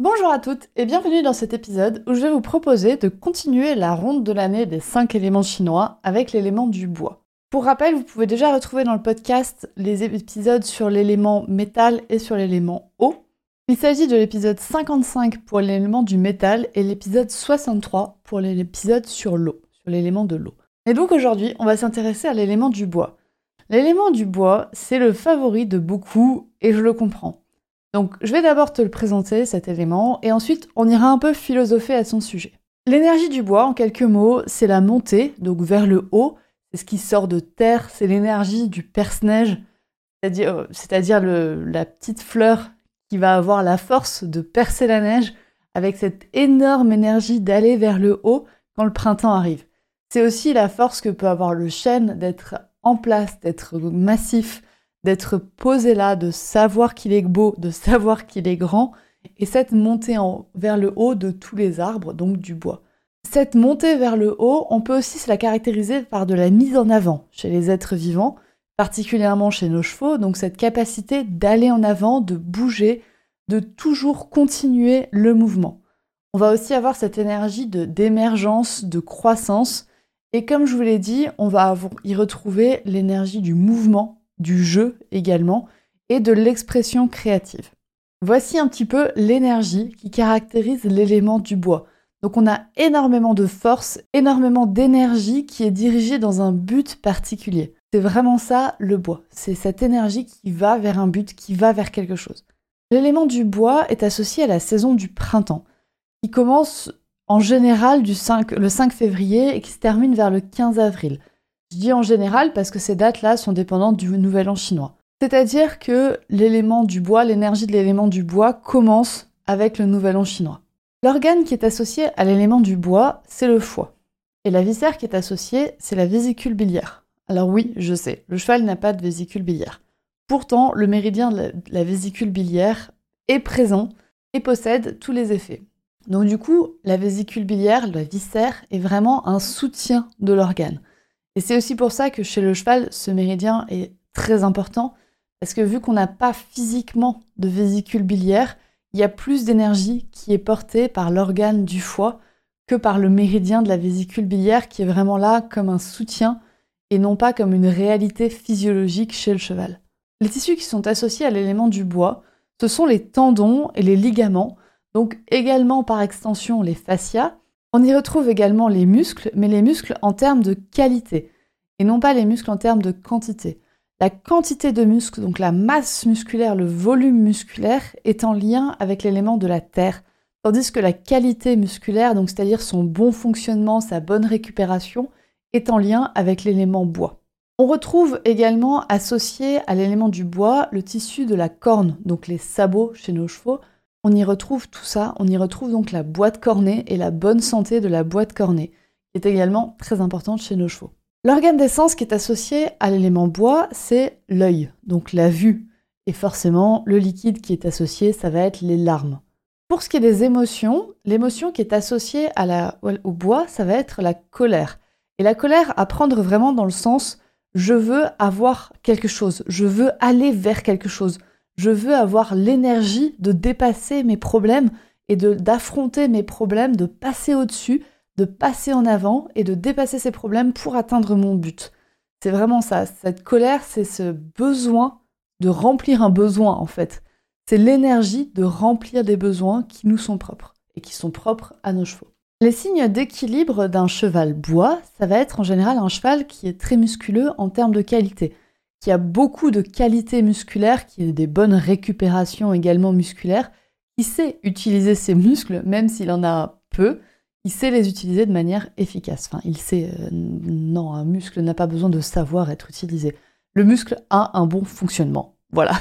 Bonjour à toutes et bienvenue dans cet épisode où je vais vous proposer de continuer la ronde de l'année des 5 éléments chinois avec l'élément du bois. Pour rappel, vous pouvez déjà retrouver dans le podcast les épisodes sur l'élément métal et sur l'élément eau. Il s'agit de l'épisode 55 pour l'élément du métal et l'épisode 63 pour l'épisode sur l'eau, sur l'élément de l'eau. Et donc aujourd'hui, on va s'intéresser à l'élément du bois. L'élément du bois, c'est le favori de beaucoup et je le comprends. Donc je vais d'abord te le présenter, cet élément, et ensuite on ira un peu philosopher à son sujet. L'énergie du bois, en quelques mots, c'est la montée, donc vers le haut, c'est ce qui sort de terre, c'est l'énergie du perce-neige, c'est-à-dire, c'est-à-dire la petite fleur qui va avoir la force de percer la neige avec cette énorme énergie d'aller vers le haut quand le printemps arrive. C'est aussi la force que peut avoir le chêne d'être en place, d'être massif, d'être posé là, de savoir qu'il est beau, de savoir qu'il est grand, et cette montée vers le haut de tous les arbres, donc du bois. Cette montée vers le haut, on peut aussi se la caractériser par de la mise en avant chez les êtres vivants, particulièrement chez nos chevaux, donc cette capacité d'aller en avant, de bouger, de toujours continuer le mouvement. On va aussi avoir cette énergie de d'émergence, de croissance, et comme je vous l'ai dit, on va y retrouver l'énergie du mouvement du jeu également, et de l'expression créative. Voici un petit peu l'énergie qui caractérise l'élément du bois. Donc on a énormément de force, énormément d'énergie qui est dirigée dans un but particulier. C'est vraiment ça le bois. C'est cette énergie qui va vers un but, qui va vers quelque chose. L'élément du bois est associé à la saison du printemps, qui commence en général du 5, le 5 février et qui se termine vers le 15 avril. Je dis en général parce que ces dates-là sont dépendantes du nouvel an chinois. C'est-à-dire que l'élément du bois, l'énergie de l'élément du bois commence avec le nouvel an chinois. L'organe qui est associé à l'élément du bois, c'est le foie. Et la viscère qui est associée, c'est la vésicule biliaire. Alors oui, je sais, le cheval n'a pas de vésicule biliaire. Pourtant, le méridien de la vésicule biliaire est présent et possède tous les effets. Donc du coup, la vésicule biliaire, la viscère, est vraiment un soutien de l'organe. Et c'est aussi pour ça que chez le cheval, ce méridien est très important, parce que vu qu'on n'a pas physiquement de vésicule biliaire, il y a plus d'énergie qui est portée par l'organe du foie que par le méridien de la vésicule biliaire qui est vraiment là comme un soutien et non pas comme une réalité physiologique chez le cheval. Les tissus qui sont associés à l'élément du bois, ce sont les tendons et les ligaments, donc également par extension les fascias, on y retrouve également les muscles, mais les muscles en termes de qualité, et non pas les muscles en termes de quantité. La quantité de muscles, donc la masse musculaire, le volume musculaire, est en lien avec l'élément de la terre, tandis que la qualité musculaire, c'est-à-dire son bon fonctionnement, sa bonne récupération, est en lien avec l'élément bois. On retrouve également associé à l'élément du bois le tissu de la corne, donc les sabots chez nos chevaux, on y retrouve tout ça, on y retrouve donc la boîte cornée et la bonne santé de la boîte cornée, qui est également très importante chez nos chevaux. L'organe d'essence qui est associé à l'élément bois, c'est l'œil, donc la vue. Et forcément, le liquide qui est associé, ça va être les larmes. Pour ce qui est des émotions, l'émotion qui est associée au bois, ça va être la colère. Et la colère à prendre vraiment dans le sens je veux avoir quelque chose, je veux aller vers quelque chose, je veux avoir l'énergie de dépasser mes problèmes et d'affronter mes problèmes, de passer au-dessus, de passer en avant et de dépasser ces problèmes pour atteindre mon but. C'est vraiment ça. Cette colère, c'est ce besoin de remplir un besoin en fait. C'est l'énergie de remplir des besoins qui nous sont propres et qui sont propres à nos chevaux. Les signes d'équilibre d'un cheval bois, ça va être en général un cheval qui est très musculeux en termes de qualité qui a beaucoup de qualités musculaires, qui a des bonnes récupérations également musculaires, qui sait utiliser ses muscles, même s'il en a peu, il sait les utiliser de manière efficace. Enfin, il sait, euh, non, un muscle n'a pas besoin de savoir être utilisé. Le muscle a un bon fonctionnement. Voilà.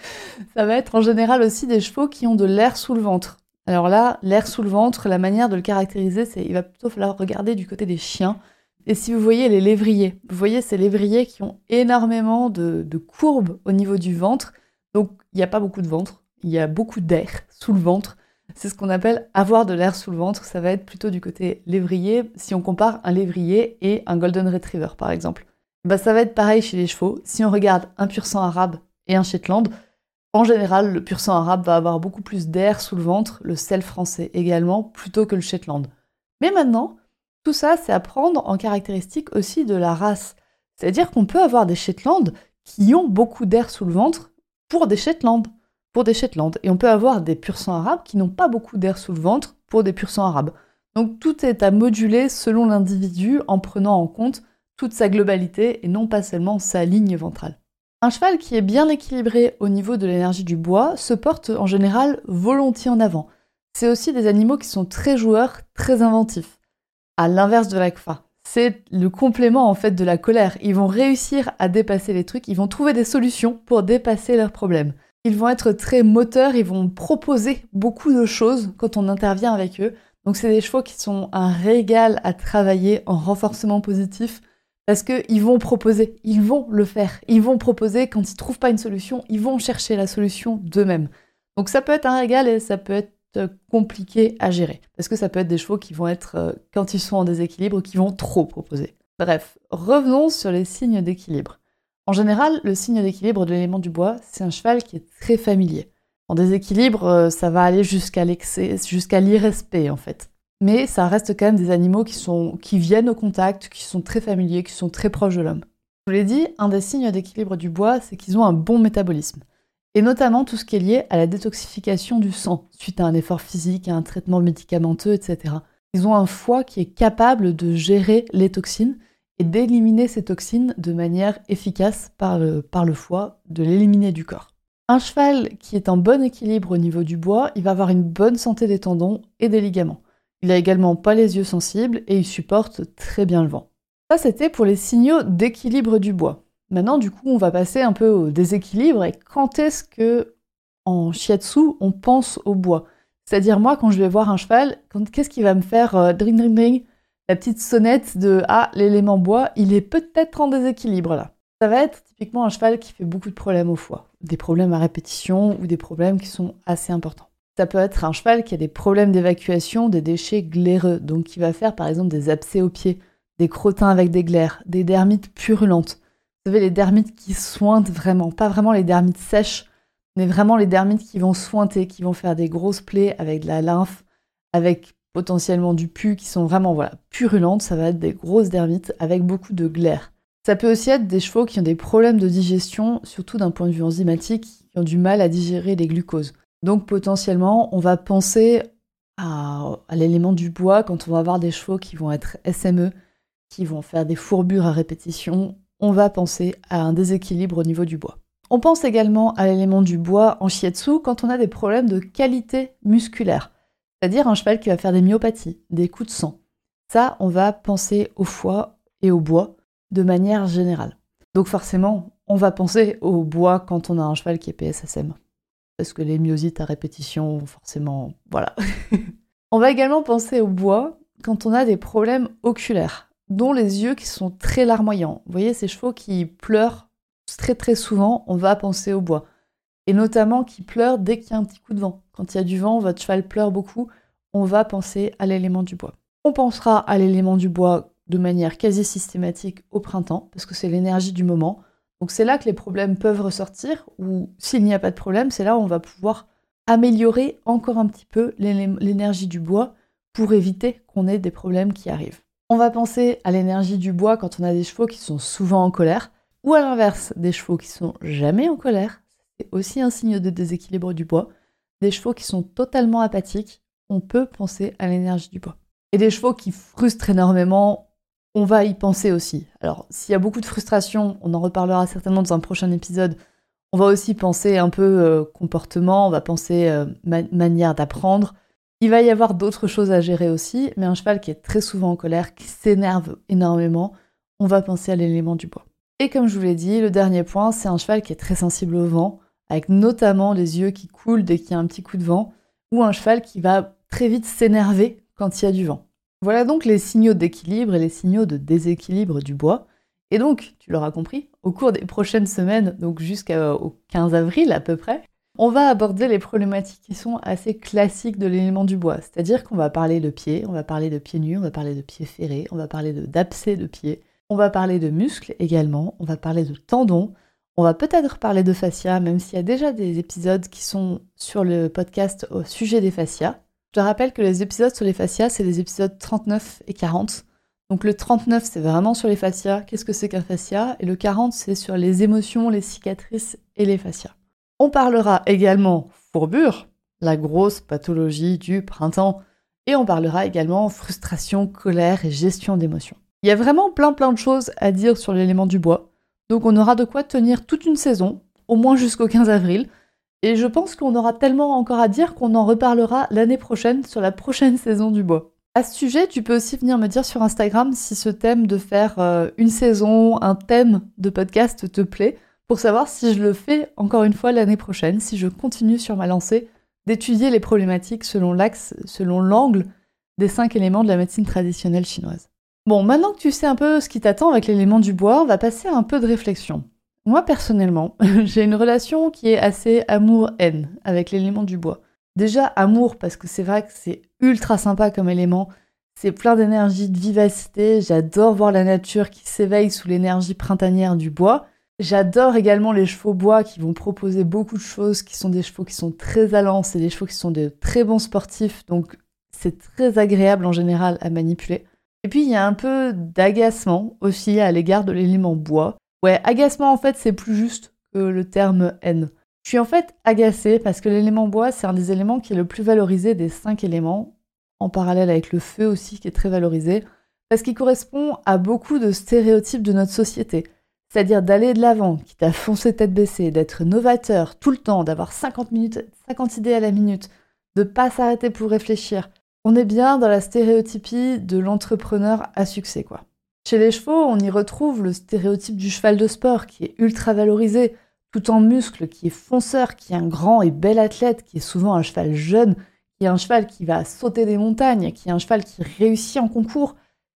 Ça va être en général aussi des chevaux qui ont de l'air sous le ventre. Alors là, l'air sous le ventre, la manière de le caractériser, c'est il va plutôt falloir regarder du côté des chiens. Et si vous voyez les lévriers, vous voyez ces lévriers qui ont énormément de, courbes au niveau du ventre. Donc il n'y a pas beaucoup de ventre, il y a beaucoup d'air sous le ventre. C'est ce qu'on appelle avoir de l'air sous le ventre. Ça va être plutôt du côté lévrier si on compare un lévrier et un golden retriever par exemple. Bah, ça va être pareil chez les chevaux. Si on regarde un pur sang arabe et un Shetland, en général, le pur sang arabe va avoir beaucoup plus d'air sous le ventre, le sel français également, plutôt que le Shetland. Mais maintenant, tout ça, c'est à prendre en caractéristique aussi de la race. C'est-à-dire qu'on peut avoir des Shetland qui ont beaucoup d'air sous le ventre pour des Shetland pour des Shetland. Et on peut avoir des pur sang arabes qui n'ont pas beaucoup d'air sous le ventre pour des pur sang arabes. Donc tout est à moduler selon l'individu en prenant en compte toute sa globalité et non pas seulement sa ligne ventrale. Un cheval qui est bien équilibré au niveau de l'énergie du bois se porte en général volontiers en avant. C'est aussi des animaux qui sont très joueurs, très inventifs. À l'inverse de l'ACFA, c'est le complément en fait de la colère. Ils vont réussir à dépasser les trucs, ils vont trouver des solutions pour dépasser leurs problèmes. Ils vont être très moteurs, ils vont proposer beaucoup de choses quand on intervient avec eux. Donc c'est des chevaux qui sont un régal à travailler en renforcement positif parce qu'ils vont proposer, ils vont le faire, ils vont proposer quand ils trouvent pas une solution, ils vont chercher la solution d'eux-mêmes. Donc ça peut être un régal et ça peut être compliqué à gérer parce que ça peut être des chevaux qui vont être euh, quand ils sont en déséquilibre qui vont trop proposer. Bref, revenons sur les signes d'équilibre. En général, le signe d'équilibre de l'élément du bois, c'est un cheval qui est très familier. En déséquilibre, euh, ça va aller jusqu'à l'excès, jusqu'à l'irrespect en fait. Mais ça reste quand même des animaux qui, sont, qui viennent au contact, qui sont très familiers, qui sont très proches de l'homme. Je vous l'ai dit, un des signes d'équilibre du bois, c'est qu'ils ont un bon métabolisme. Et notamment tout ce qui est lié à la détoxification du sang, suite à un effort physique, à un traitement médicamenteux, etc. Ils ont un foie qui est capable de gérer les toxines et d'éliminer ces toxines de manière efficace par le, foie, de l'éliminer du corps. Un cheval qui est en bon équilibre au niveau du bois, il va avoir une bonne santé des tendons et des ligaments. Il a également pas les yeux sensibles et il supporte très bien le vent. Ça, c'était pour les signaux d'équilibre du bois. Maintenant, du coup, on va passer un peu au déséquilibre et quand est-ce que, en shiatsu, on pense au bois? C'est-à-dire, moi, quand je vais voir un cheval, qu'est-ce qui va me faire euh, dring dring dring la petite sonnette de Ah, l'élément bois, il est peut-être en déséquilibre là. Ça va être typiquement un cheval qui fait beaucoup de problèmes au foie, des problèmes à répétition ou des problèmes qui sont assez importants. Ça peut être un cheval qui a des problèmes d'évacuation des déchets glaireux, donc qui va faire par exemple des abcès aux pieds, des crottins avec des glaires, des dermites purulentes. Les dermites qui sointent vraiment, pas vraiment les dermites sèches, mais vraiment les dermites qui vont sointer, qui vont faire des grosses plaies avec de la lymphe, avec potentiellement du pu qui sont vraiment purulentes, ça va être des grosses dermites avec beaucoup de glaire. Ça peut aussi être des chevaux qui ont des problèmes de digestion, surtout d'un point de vue enzymatique, qui ont du mal à digérer les glucoses. Donc potentiellement, on va penser à, l'élément du bois quand on va avoir des chevaux qui vont être SME, qui vont faire des fourbures à répétition. On va penser à un déséquilibre au niveau du bois. On pense également à l'élément du bois en shiatsu quand on a des problèmes de qualité musculaire. C'est-à-dire un cheval qui va faire des myopathies, des coups de sang. Ça, on va penser au foie et au bois de manière générale. Donc forcément, on va penser au bois quand on a un cheval qui est PSSM. Parce que les myosites à répétition, forcément, voilà. on va également penser au bois quand on a des problèmes oculaires, dont les yeux qui sont très larmoyants. Vous voyez, ces chevaux qui pleurent très très souvent, on va penser au bois et notamment qui pleure dès qu'il y a un petit coup de vent. Quand il y a du vent, votre cheval pleure beaucoup, on va penser à l'élément du bois. On pensera à l'élément du bois de manière quasi systématique au printemps, parce que c'est l'énergie du moment. Donc c'est là que les problèmes peuvent ressortir, ou s'il n'y a pas de problème, c'est là où on va pouvoir améliorer encore un petit peu l'énergie du bois pour éviter qu'on ait des problèmes qui arrivent. On va penser à l'énergie du bois quand on a des chevaux qui sont souvent en colère, ou à l'inverse, des chevaux qui sont jamais en colère, c'est aussi un signe de déséquilibre du bois. Des chevaux qui sont totalement apathiques, on peut penser à l'énergie du bois. Et des chevaux qui frustrent énormément, on va y penser aussi. Alors, s'il y a beaucoup de frustration, on en reparlera certainement dans un prochain épisode, on va aussi penser un peu euh, comportement, on va penser euh, manière d'apprendre. Il va y avoir d'autres choses à gérer aussi, mais un cheval qui est très souvent en colère, qui s'énerve énormément, on va penser à l'élément du bois. Et comme je vous l'ai dit, le dernier point, c'est un cheval qui est très sensible au vent avec notamment les yeux qui coulent dès qu'il y a un petit coup de vent, ou un cheval qui va très vite s'énerver quand il y a du vent. Voilà donc les signaux d'équilibre et les signaux de déséquilibre du bois. Et donc, tu l'auras compris, au cours des prochaines semaines, donc jusqu'au 15 avril à peu près, on va aborder les problématiques qui sont assez classiques de l'élément du bois. C'est-à-dire qu'on va parler de pieds, on va parler de pieds nus, on va parler de pieds ferrés, on va parler d'abcès de pieds, on va parler de muscles également, on va parler de tendons, on va peut-être parler de fascia, même s'il y a déjà des épisodes qui sont sur le podcast au sujet des fascias. Je te rappelle que les épisodes sur les fascias, c'est les épisodes 39 et 40. Donc le 39, c'est vraiment sur les fascias, qu'est-ce que c'est qu'un fascia, et le 40, c'est sur les émotions, les cicatrices et les fascias. On parlera également fourbure, la grosse pathologie du printemps, et on parlera également frustration, colère et gestion d'émotions. Il y a vraiment plein plein de choses à dire sur l'élément du bois, donc on aura de quoi tenir toute une saison, au moins jusqu'au 15 avril, et je pense qu'on aura tellement encore à dire qu'on en reparlera l'année prochaine sur la prochaine saison du bois. À ce sujet, tu peux aussi venir me dire sur Instagram si ce thème de faire euh, une saison, un thème de podcast te plaît pour savoir si je le fais encore une fois l'année prochaine, si je continue sur ma lancée d'étudier les problématiques selon l'axe, selon l'angle des cinq éléments de la médecine traditionnelle chinoise. Bon, maintenant que tu sais un peu ce qui t'attend avec l'élément du bois, on va passer à un peu de réflexion. Moi personnellement, j'ai une relation qui est assez amour-haine avec l'élément du bois. Déjà amour parce que c'est vrai que c'est ultra sympa comme élément, c'est plein d'énergie, de vivacité, j'adore voir la nature qui s'éveille sous l'énergie printanière du bois. J'adore également les chevaux bois qui vont proposer beaucoup de choses, qui sont des chevaux qui sont très allants, c'est des chevaux qui sont de très bons sportifs, donc c'est très agréable en général à manipuler. Et puis il y a un peu d'agacement aussi à l'égard de l'élément bois. Ouais, agacement en fait c'est plus juste que le terme haine. Je suis en fait agacée parce que l'élément bois c'est un des éléments qui est le plus valorisé des cinq éléments, en parallèle avec le feu aussi qui est très valorisé, parce qu'il correspond à beaucoup de stéréotypes de notre société. C'est-à-dire d'aller de l'avant, quitte à foncer tête baissée, d'être novateur tout le temps, d'avoir 50 minutes, 50 idées à la minute, de pas s'arrêter pour réfléchir. On est bien dans la stéréotypie de l'entrepreneur à succès, quoi. Chez les chevaux, on y retrouve le stéréotype du cheval de sport qui est ultra valorisé, tout en muscles, qui est fonceur, qui est un grand et bel athlète, qui est souvent un cheval jeune, qui est un cheval qui va sauter des montagnes, qui est un cheval qui réussit en concours,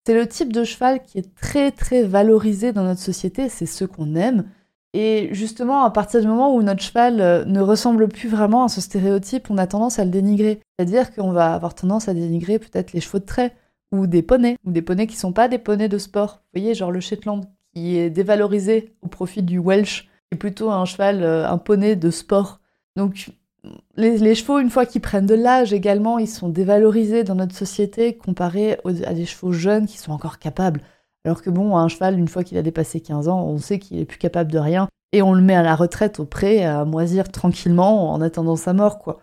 c'est le type de cheval qui est très très valorisé dans notre société, c'est ce qu'on aime. Et justement, à partir du moment où notre cheval euh, ne ressemble plus vraiment à ce stéréotype, on a tendance à le dénigrer. C'est-à-dire qu'on va avoir tendance à dénigrer peut-être les chevaux de trait, ou des poneys, ou des poneys qui sont pas des poneys de sport. Vous voyez, genre le Shetland, qui est dévalorisé au profit du Welsh, qui est plutôt un cheval, euh, un poney de sport. Donc les, chevaux, une fois qu'ils prennent de l'âge également, ils sont dévalorisés dans notre société comparé à des chevaux jeunes qui sont encore capables. Alors que bon, un cheval, une fois qu'il a dépassé 15 ans, on sait qu'il est plus capable de rien et on le met à la retraite au pré à moisir tranquillement en attendant sa mort, quoi.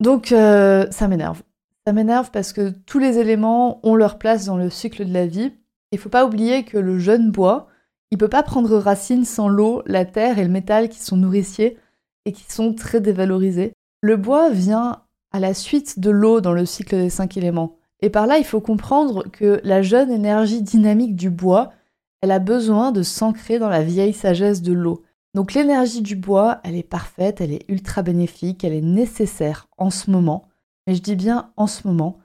Donc euh, ça m'énerve. Ça m'énerve parce que tous les éléments ont leur place dans le cycle de la vie. Il faut pas oublier que le jeune bois, il peut pas prendre racine sans l'eau, la terre et le métal qui sont nourriciers et qui sont très dévalorisés. Le bois vient à la suite de l'eau dans le cycle des cinq éléments. Et par là, il faut comprendre que la jeune énergie dynamique du bois, elle a besoin de s'ancrer dans la vieille sagesse de l'eau. Donc l'énergie du bois, elle est parfaite, elle est ultra bénéfique, elle est nécessaire en ce moment. Mais je dis bien en ce moment.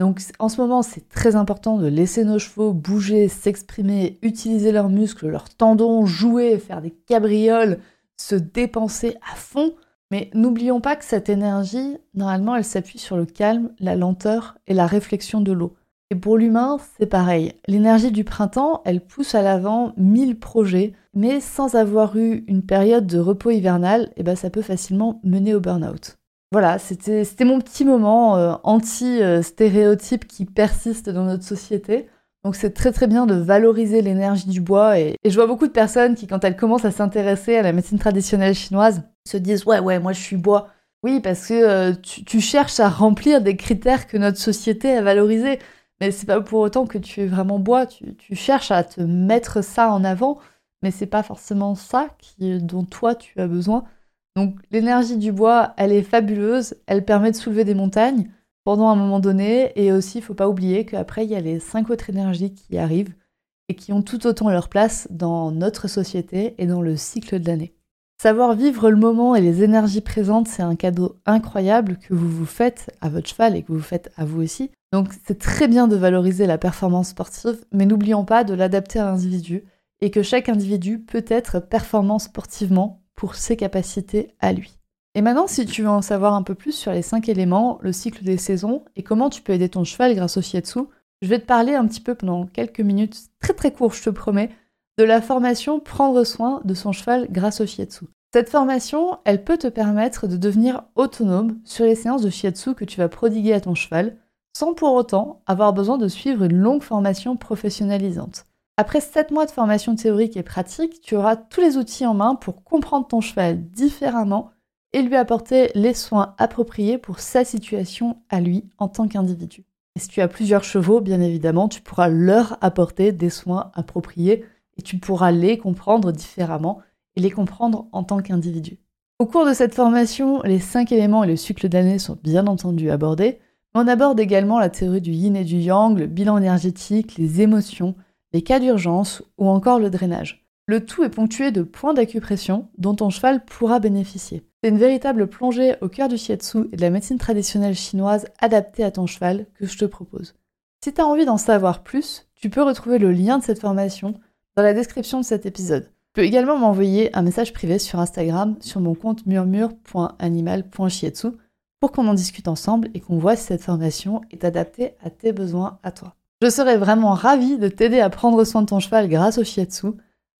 Donc en ce moment, c'est très important de laisser nos chevaux bouger, s'exprimer, utiliser leurs muscles, leurs tendons, jouer, faire des cabrioles, se dépenser à fond mais n'oublions pas que cette énergie, normalement, elle s'appuie sur le calme, la lenteur et la réflexion de l'eau. Et pour l'humain, c'est pareil. L'énergie du printemps, elle pousse à l'avant mille projets, mais sans avoir eu une période de repos hivernal, eh ben, ça peut facilement mener au burn-out. Voilà, c'était mon petit moment euh, anti-stéréotype qui persiste dans notre société. Donc c'est très très bien de valoriser l'énergie du bois et, je vois beaucoup de personnes qui quand elles commencent à s'intéresser à la médecine traditionnelle chinoise se disent ouais ouais moi je suis bois. Oui parce que euh, tu, cherches à remplir des critères que notre société a valorisés. Mais c'est pas pour autant que tu es vraiment bois, tu, cherches à te mettre ça en avant, mais c'est pas forcément ça qui, dont toi tu as besoin. Donc l'énergie du bois, elle est fabuleuse, elle permet de soulever des montagnes, pendant un moment donné. Et aussi, il faut pas oublier qu'après, il y a les cinq autres énergies qui arrivent et qui ont tout autant leur place dans notre société et dans le cycle de l'année. Savoir vivre le moment et les énergies présentes, c'est un cadeau incroyable que vous vous faites à votre cheval et que vous faites à vous aussi. Donc c'est très bien de valoriser la performance sportive, mais n'oublions pas de l'adapter à l'individu et que chaque individu peut être performant sportivement pour ses capacités à lui. Et maintenant, si tu veux en savoir un peu plus sur les 5 éléments, le cycle des saisons et comment tu peux aider ton cheval grâce au shiatsu, je vais te parler un petit peu pendant quelques minutes, très très court je te promets, de la formation Prendre soin de son cheval grâce au shiatsu. Cette formation, elle peut te permettre de devenir autonome sur les séances de shiatsu que tu vas prodiguer à ton cheval, sans pour autant avoir besoin de suivre une longue formation professionnalisante. Après 7 mois de formation théorique et pratique, tu auras tous les outils en main pour comprendre ton cheval différemment et lui apporter les soins appropriés pour sa situation à lui en tant qu'individu. Et si tu as plusieurs chevaux, bien évidemment, tu pourras leur apporter des soins appropriés et tu pourras les comprendre différemment et les comprendre en tant qu'individu. Au cours de cette formation, les 5 éléments et le cycle d'année sont bien entendu abordés, mais on aborde également la théorie du yin et du yang, le bilan énergétique, les émotions, les cas d'urgence ou encore le drainage. Le tout est ponctué de points d'acupression dont ton cheval pourra bénéficier. C'est une véritable plongée au cœur du shiatsu et de la médecine traditionnelle chinoise adaptée à ton cheval que je te propose. Si tu as envie d'en savoir plus, tu peux retrouver le lien de cette formation dans la description de cet épisode. Tu peux également m'envoyer un message privé sur Instagram sur mon compte murmure.animal.shiatsu pour qu'on en discute ensemble et qu'on voit si cette formation est adaptée à tes besoins à toi. Je serais vraiment ravie de t'aider à prendre soin de ton cheval grâce au shiatsu.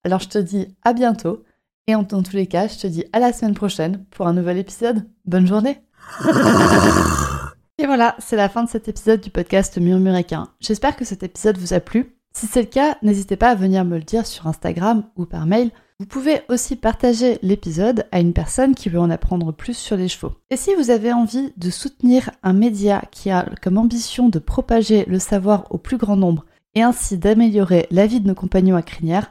Alors je te dis à bientôt et en, tous les cas, je te dis à la semaine prochaine pour un nouvel épisode. Bonne journée Et voilà, c'est la fin de cet épisode du podcast Murmuréquin. J'espère que cet épisode vous a plu. Si c'est le cas, n'hésitez pas à venir me le dire sur Instagram ou par mail. Vous pouvez aussi partager l'épisode à une personne qui veut en apprendre plus sur les chevaux. Et si vous avez envie de soutenir un média qui a comme ambition de propager le savoir au plus grand nombre et ainsi d'améliorer la vie de nos compagnons à crinière,